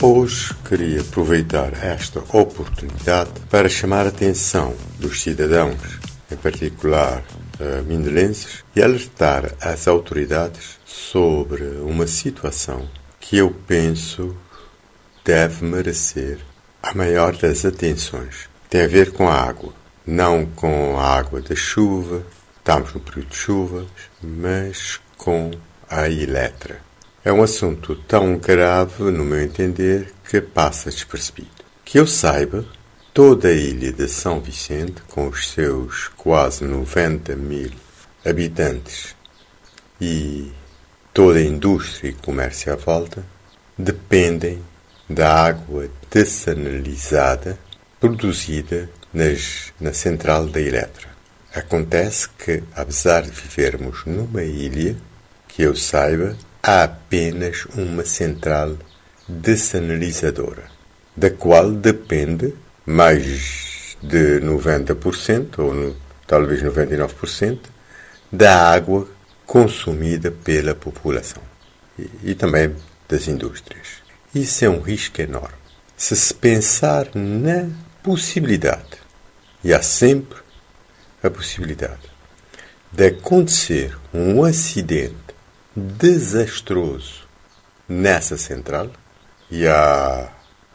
Hoje queria aproveitar esta oportunidade para chamar a atenção dos cidadãos, em particular uh, mindelenses, e alertar as autoridades sobre uma situação que eu penso deve merecer a maior das atenções. Tem a ver com a água, não com a água da chuva, estamos no período de chuvas, mas com a Eletra. É um assunto tão grave, no meu entender, que passa despercebido. Que eu saiba, toda a ilha de São Vicente, com os seus quase 90 mil habitantes e toda a indústria e comércio à volta, dependem da água dessanalizada produzida nas, na central da Eletra. Acontece que, apesar de vivermos numa ilha, que eu saiba, há apenas uma central dessanalizadora, da qual depende mais de 90% ou no, talvez 99% da água consumida pela população e, e também das indústrias. Isso é um risco enorme. Se se pensar na possibilidade, e há sempre a possibilidade, de acontecer um acidente desastroso nessa central, e há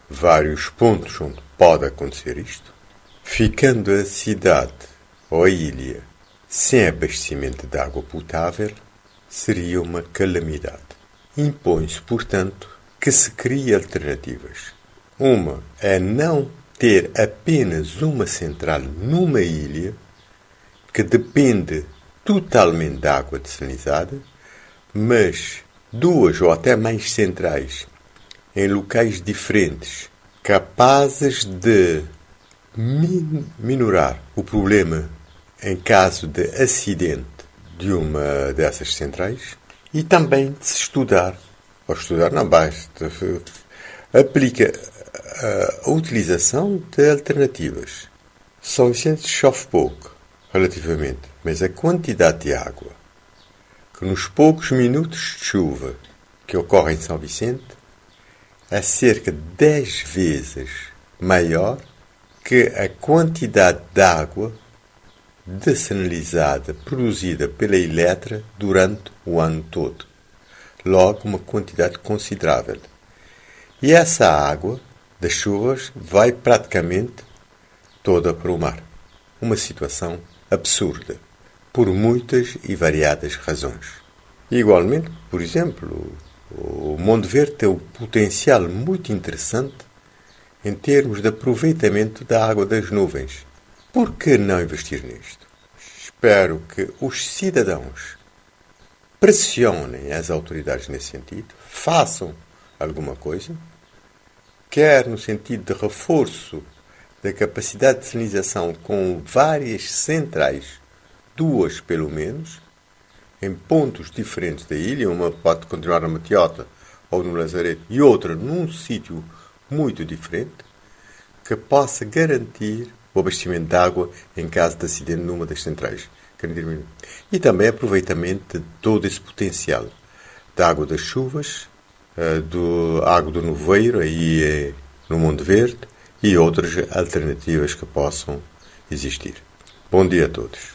vários pontos onde pode acontecer isto, ficando a cidade ou a ilha sem abastecimento de água potável, seria uma calamidade. Impõe-se, portanto, que se crie alternativas. Uma é não ter apenas uma central numa ilha que depende totalmente da água desalinizada mas duas ou até mais centrais em locais diferentes, capazes de minorar o problema em caso de acidente de uma dessas centrais e também de se estudar, ou estudar não basta, aplica a utilização de alternativas. São Vicente chove pouco, relativamente, mas a quantidade de água nos poucos minutos de chuva que ocorrem em São Vicente é cerca de 10 vezes maior que a quantidade de água dessanalizada produzida pela Eletra durante o ano todo. Logo, uma quantidade considerável. E essa água das chuvas vai praticamente toda para o mar. Uma situação absurda por muitas e variadas razões. Igualmente, por exemplo, o Mundo Verde tem um potencial muito interessante em termos de aproveitamento da água das nuvens. Por que não investir nisto? Espero que os cidadãos pressionem as autoridades nesse sentido, façam alguma coisa, quer no sentido de reforço da capacidade de sinalização com várias centrais duas pelo menos, em pontos diferentes da ilha. Uma pode continuar na Matiota ou no Lazareto e outra num sítio muito diferente, que possa garantir o abastecimento de água em caso de acidente numa das centrais. E também aproveitamento de todo esse potencial da água das chuvas, eh, do água do nevoeiro, aí é no Mundo Verde, e outras alternativas que possam existir. Bom dia a todos.